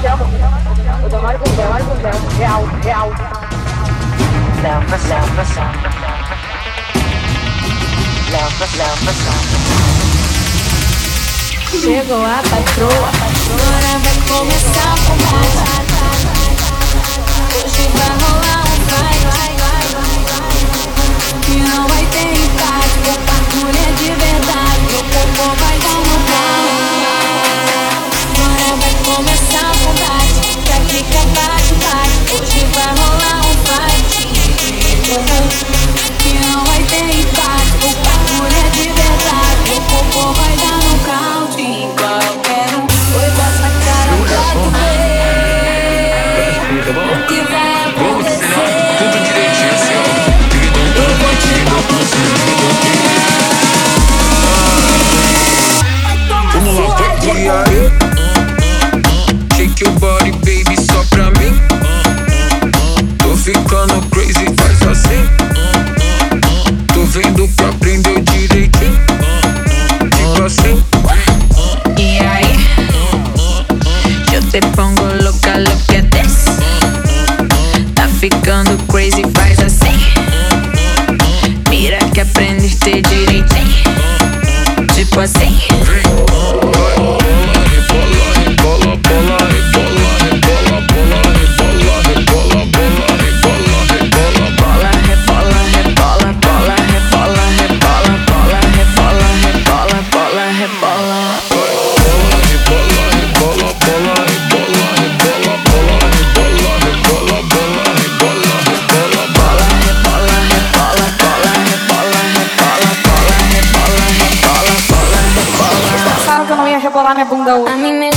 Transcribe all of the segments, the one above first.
O Real, Chegou a patroa, a vai começar a combate. Hoje vai rolar um fight. Que não vai ter empate. a pra é de verdade. O corpo vai dar um pau vai começar a o combate. Técnica bate, bate. Hoje vai rolar um fight. Que não vai ter empate. O bagulho é de verdade. O povo vai dar nocaute em qualquer um. you, boy. A mí me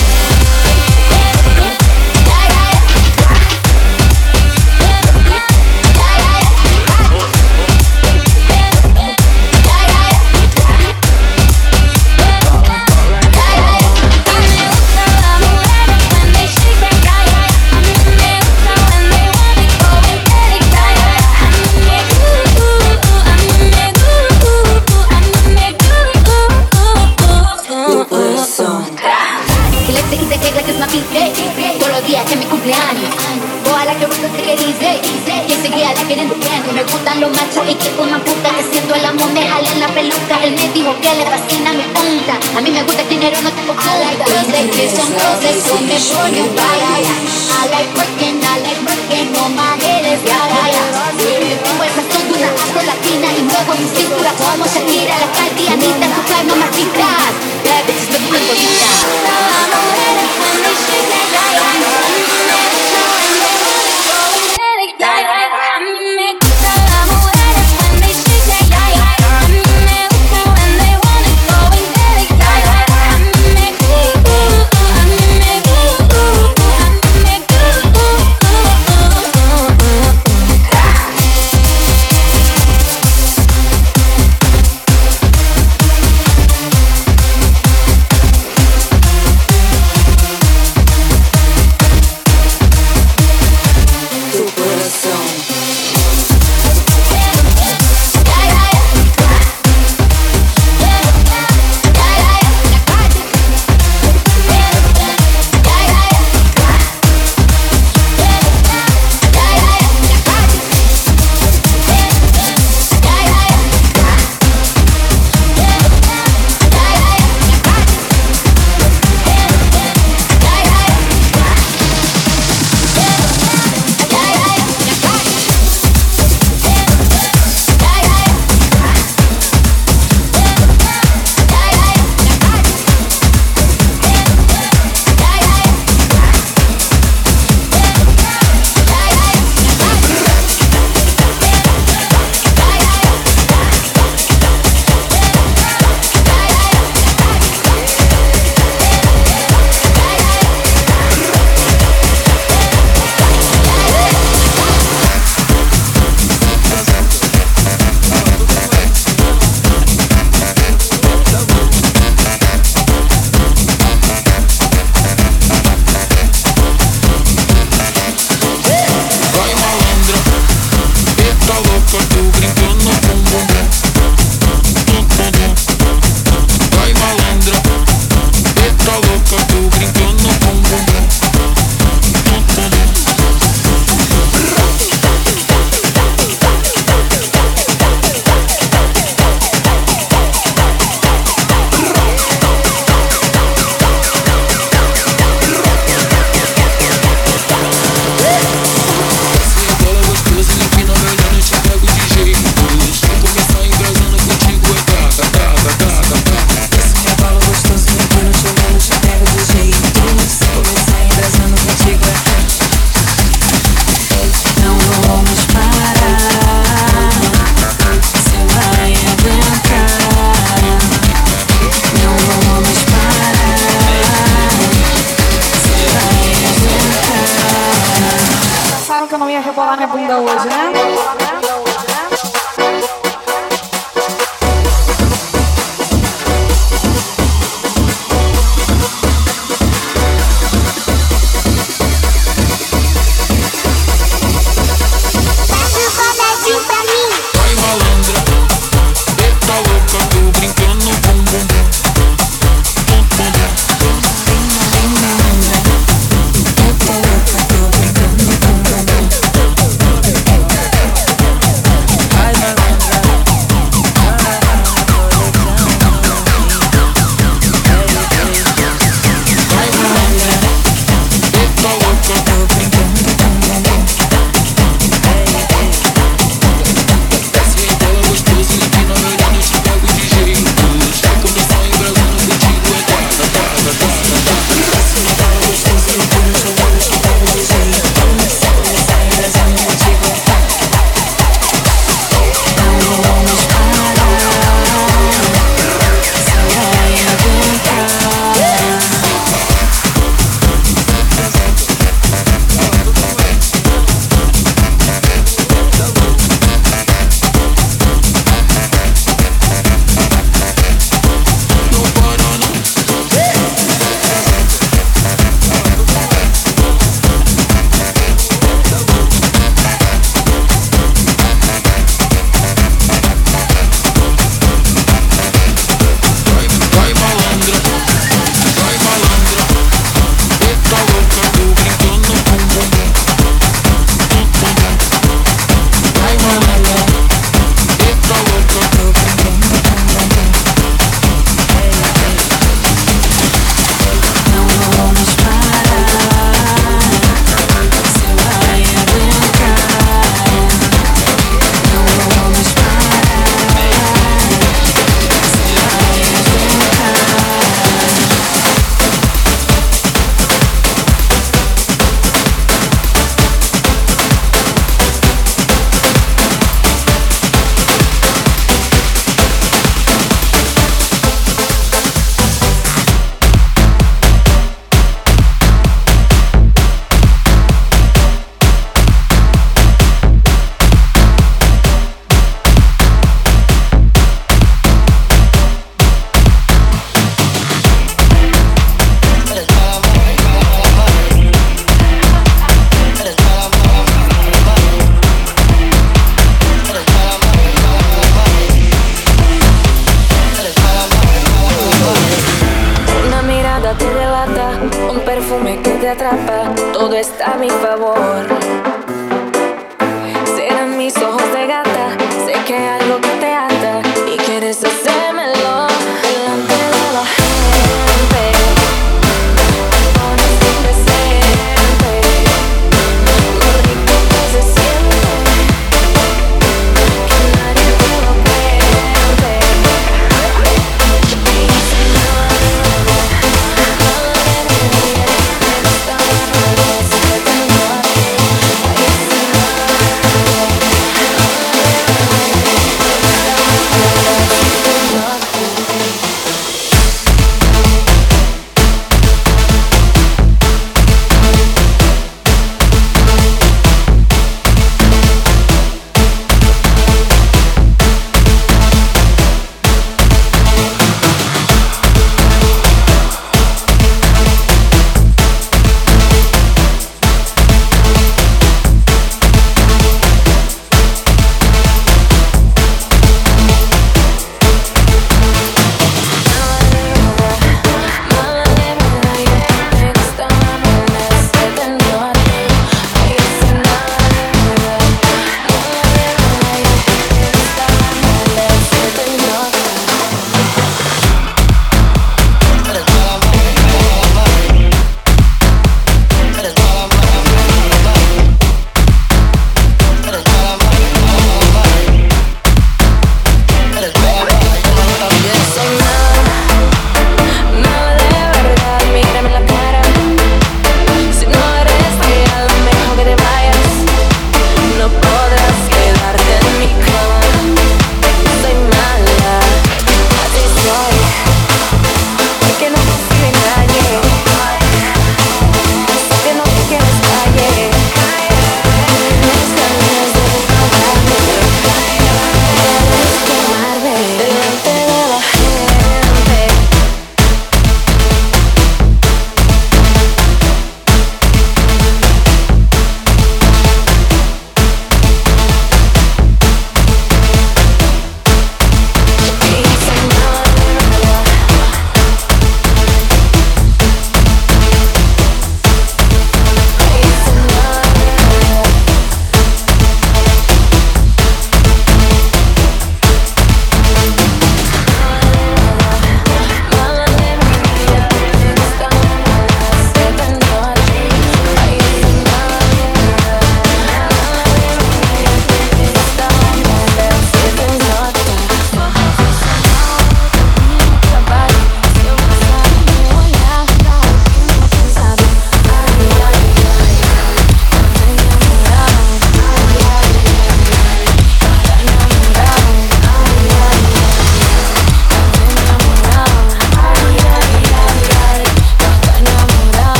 rebolar minha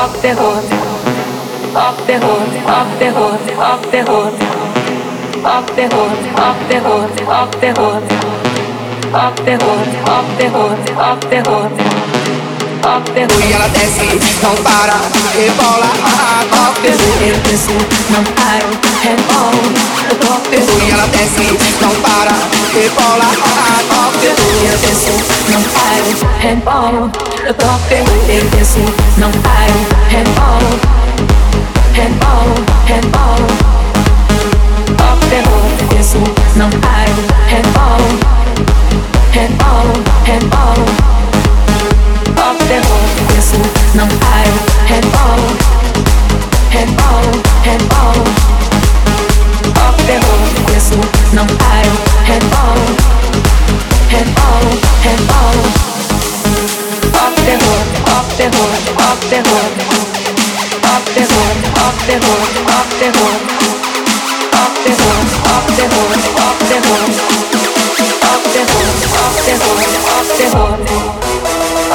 off the hood, off the hood, off the hood, off the hood, off the hood, off the hood, off the hood, the hood, the hood. The hood. E ela desce, não para, rebola, off the hood. Eu desço, não paro, and on The pop de tu y a la danza para E bola pop de tu y a danza non para And on pop de tu y a danza non para And on And on Pop de tu y a danza non para And on And on Pop de tu y a danza non para And on And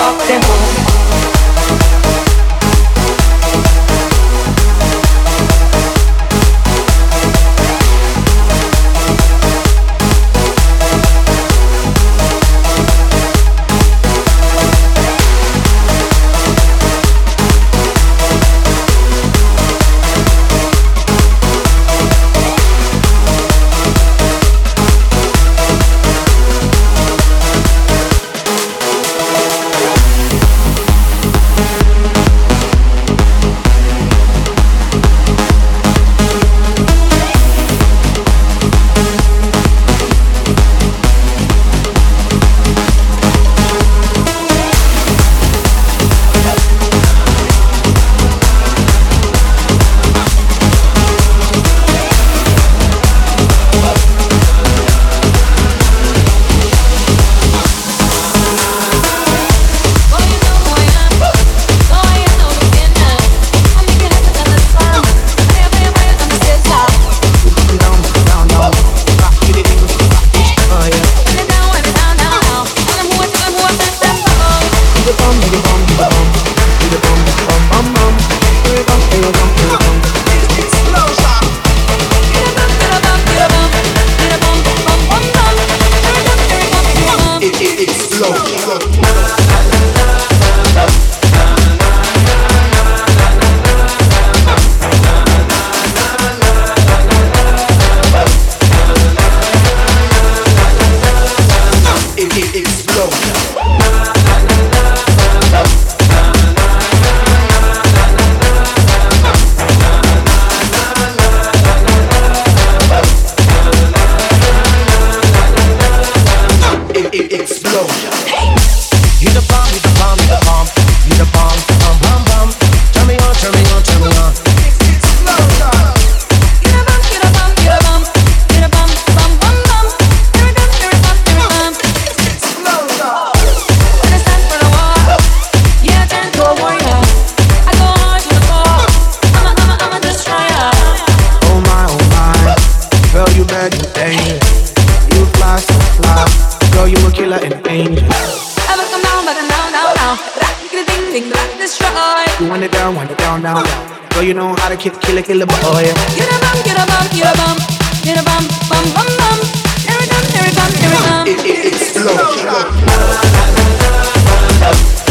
off the hook, hook, off the hook, off the hook. kill a boy. Get a bum, get a bum, get a bum, get a bum, bum, bum, bum. Here it comes, here it comes, here it comes. It, it, it's slow.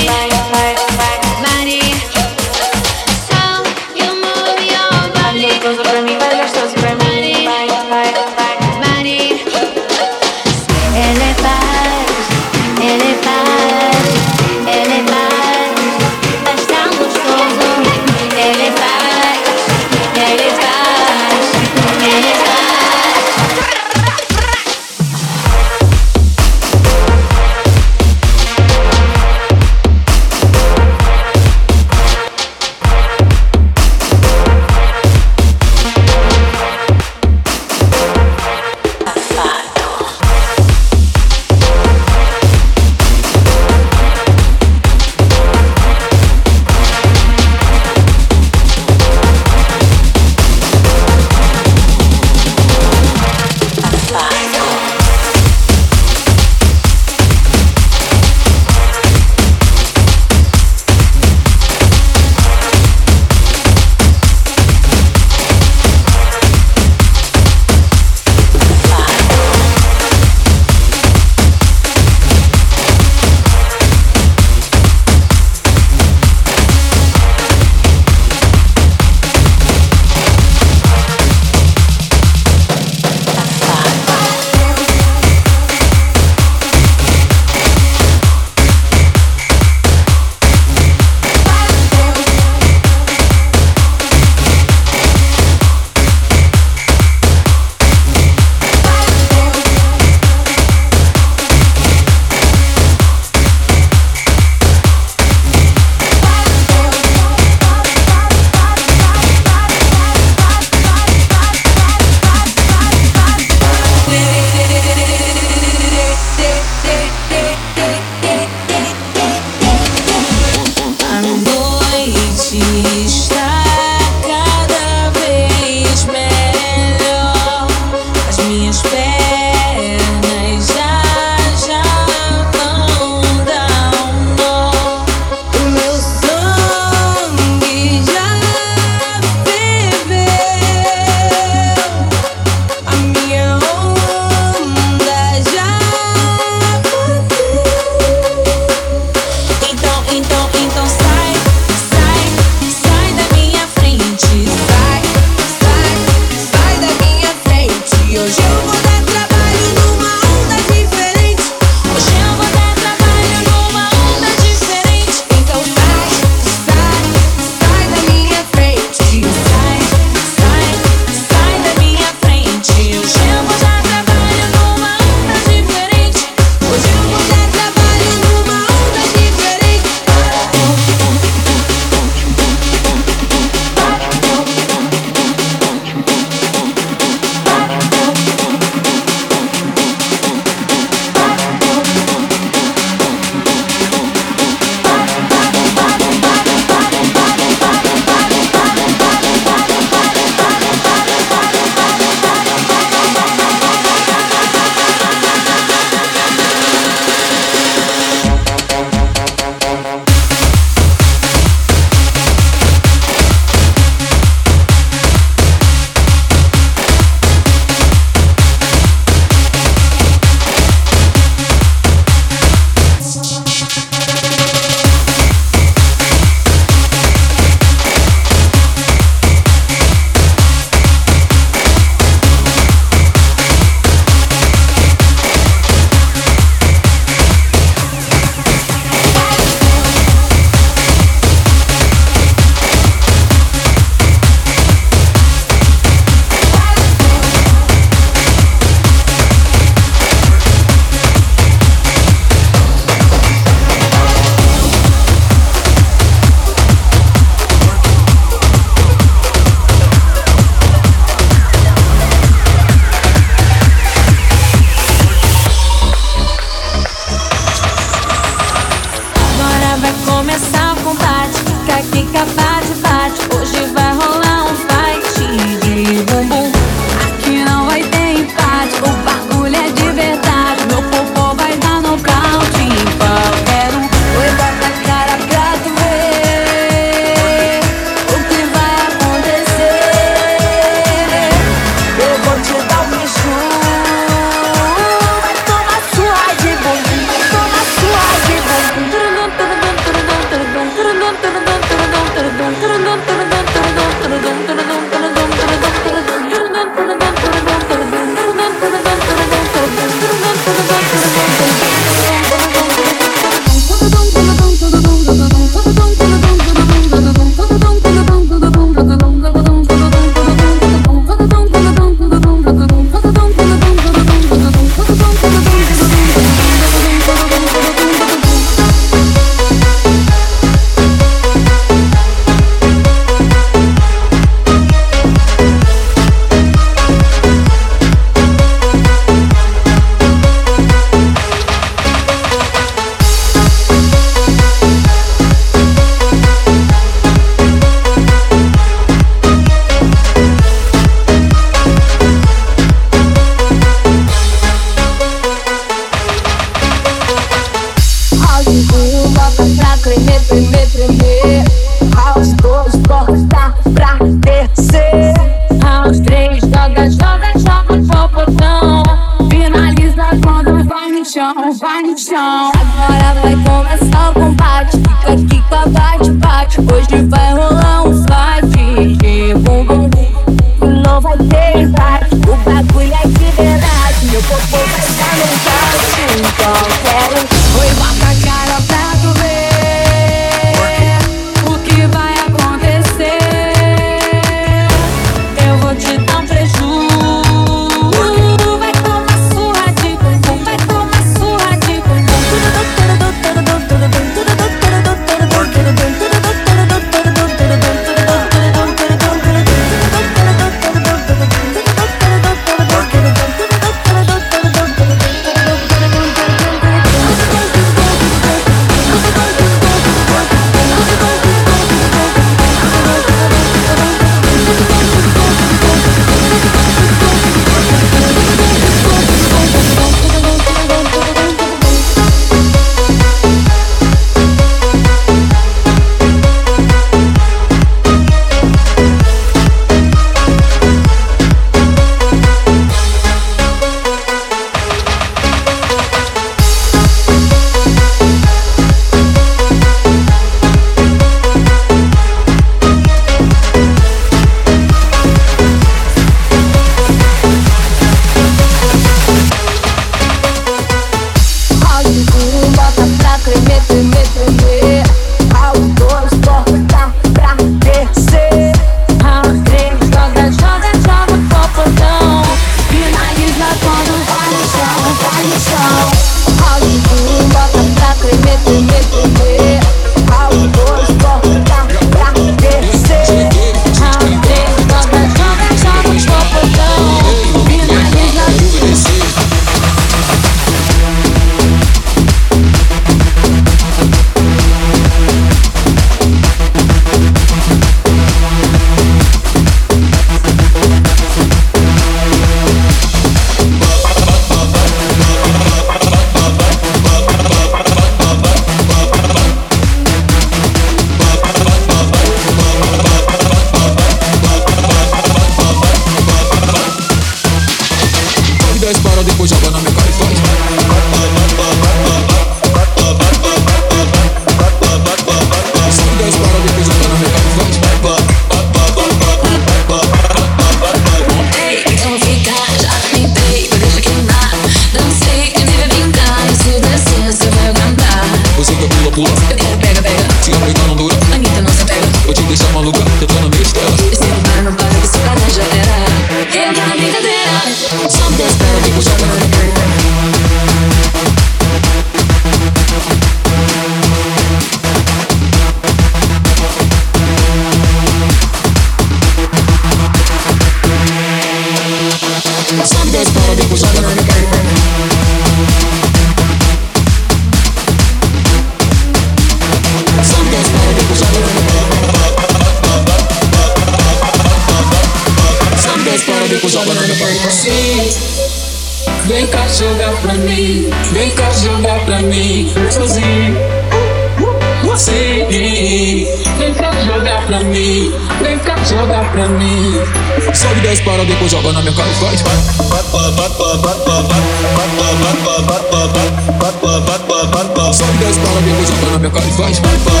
Joga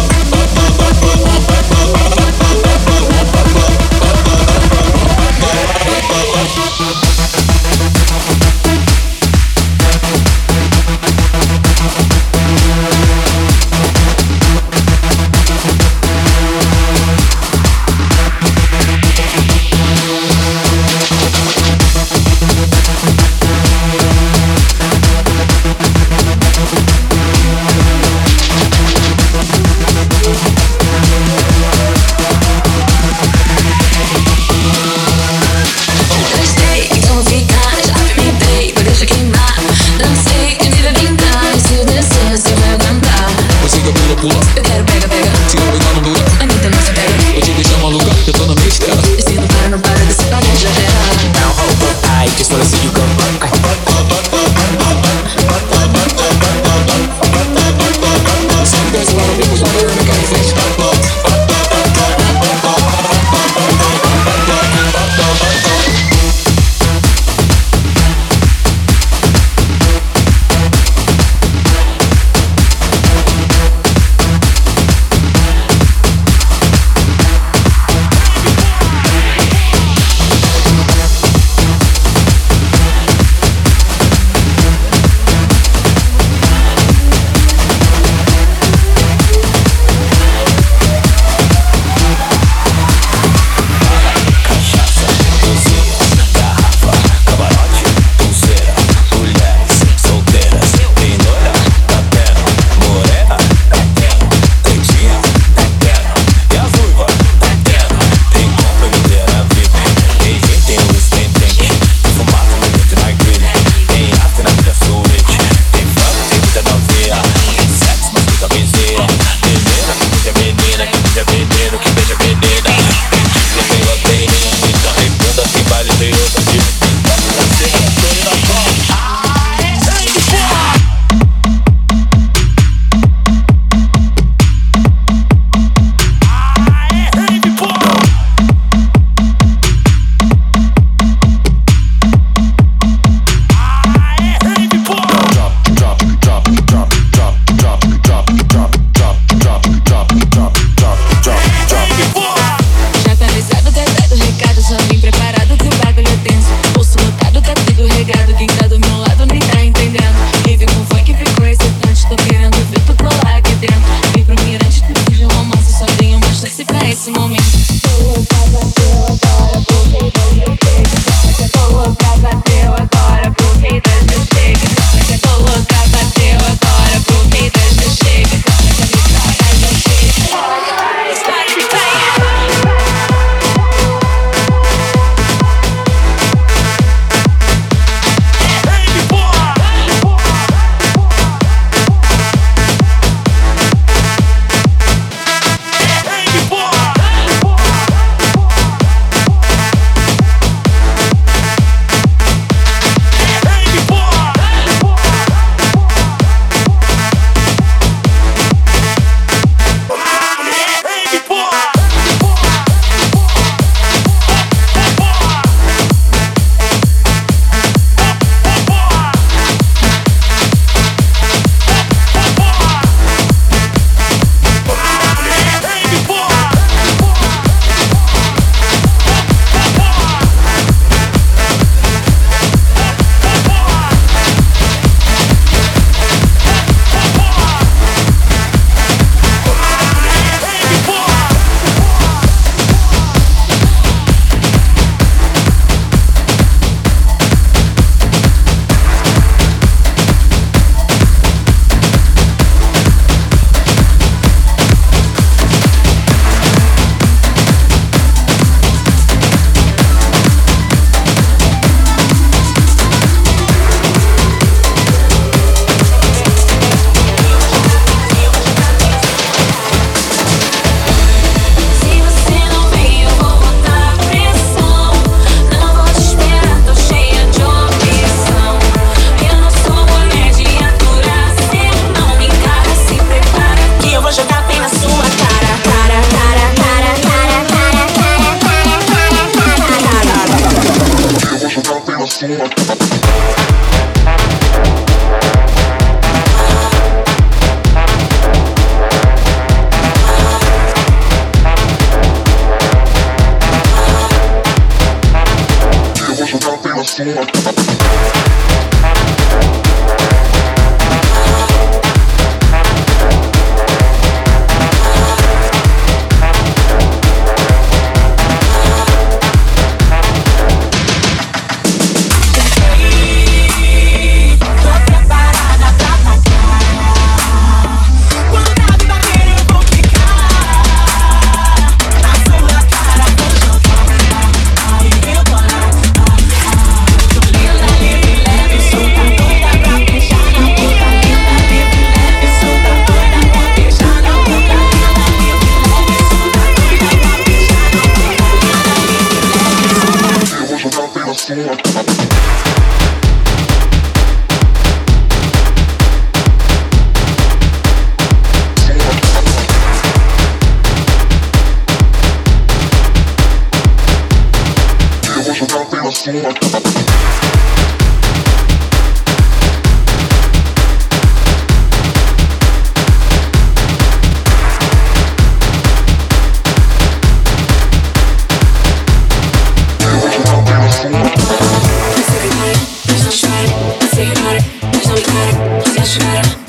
Thank.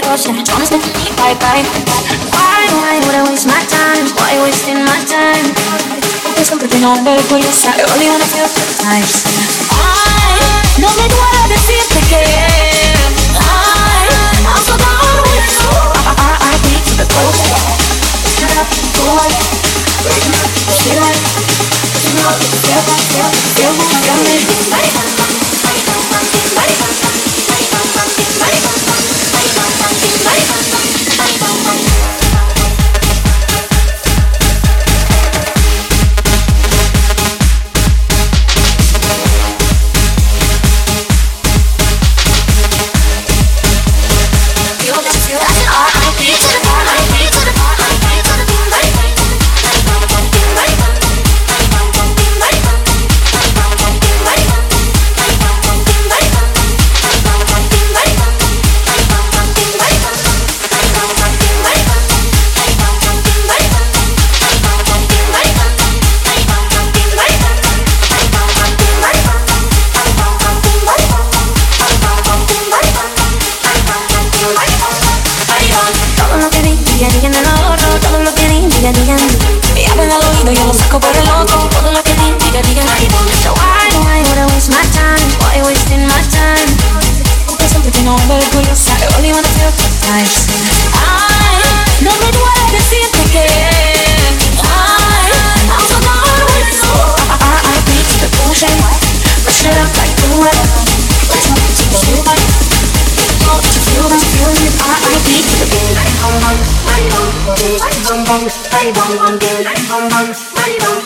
that ocean Promise to Why do I waste my time? Why wasting my time? It's completely no better for yourself I only wanna feel good times But you know I'm very only wanna feel nice I no me duele decirte que I I'm so done with you I, I beat the bullshit Rush it up like blue red Let's not get you feel like Don't you feel that I, I beat the bullshit want, I don't want, I don't want, I don't want, I don't want, I don't want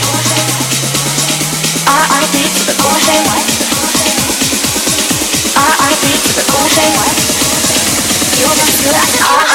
All day, you're the good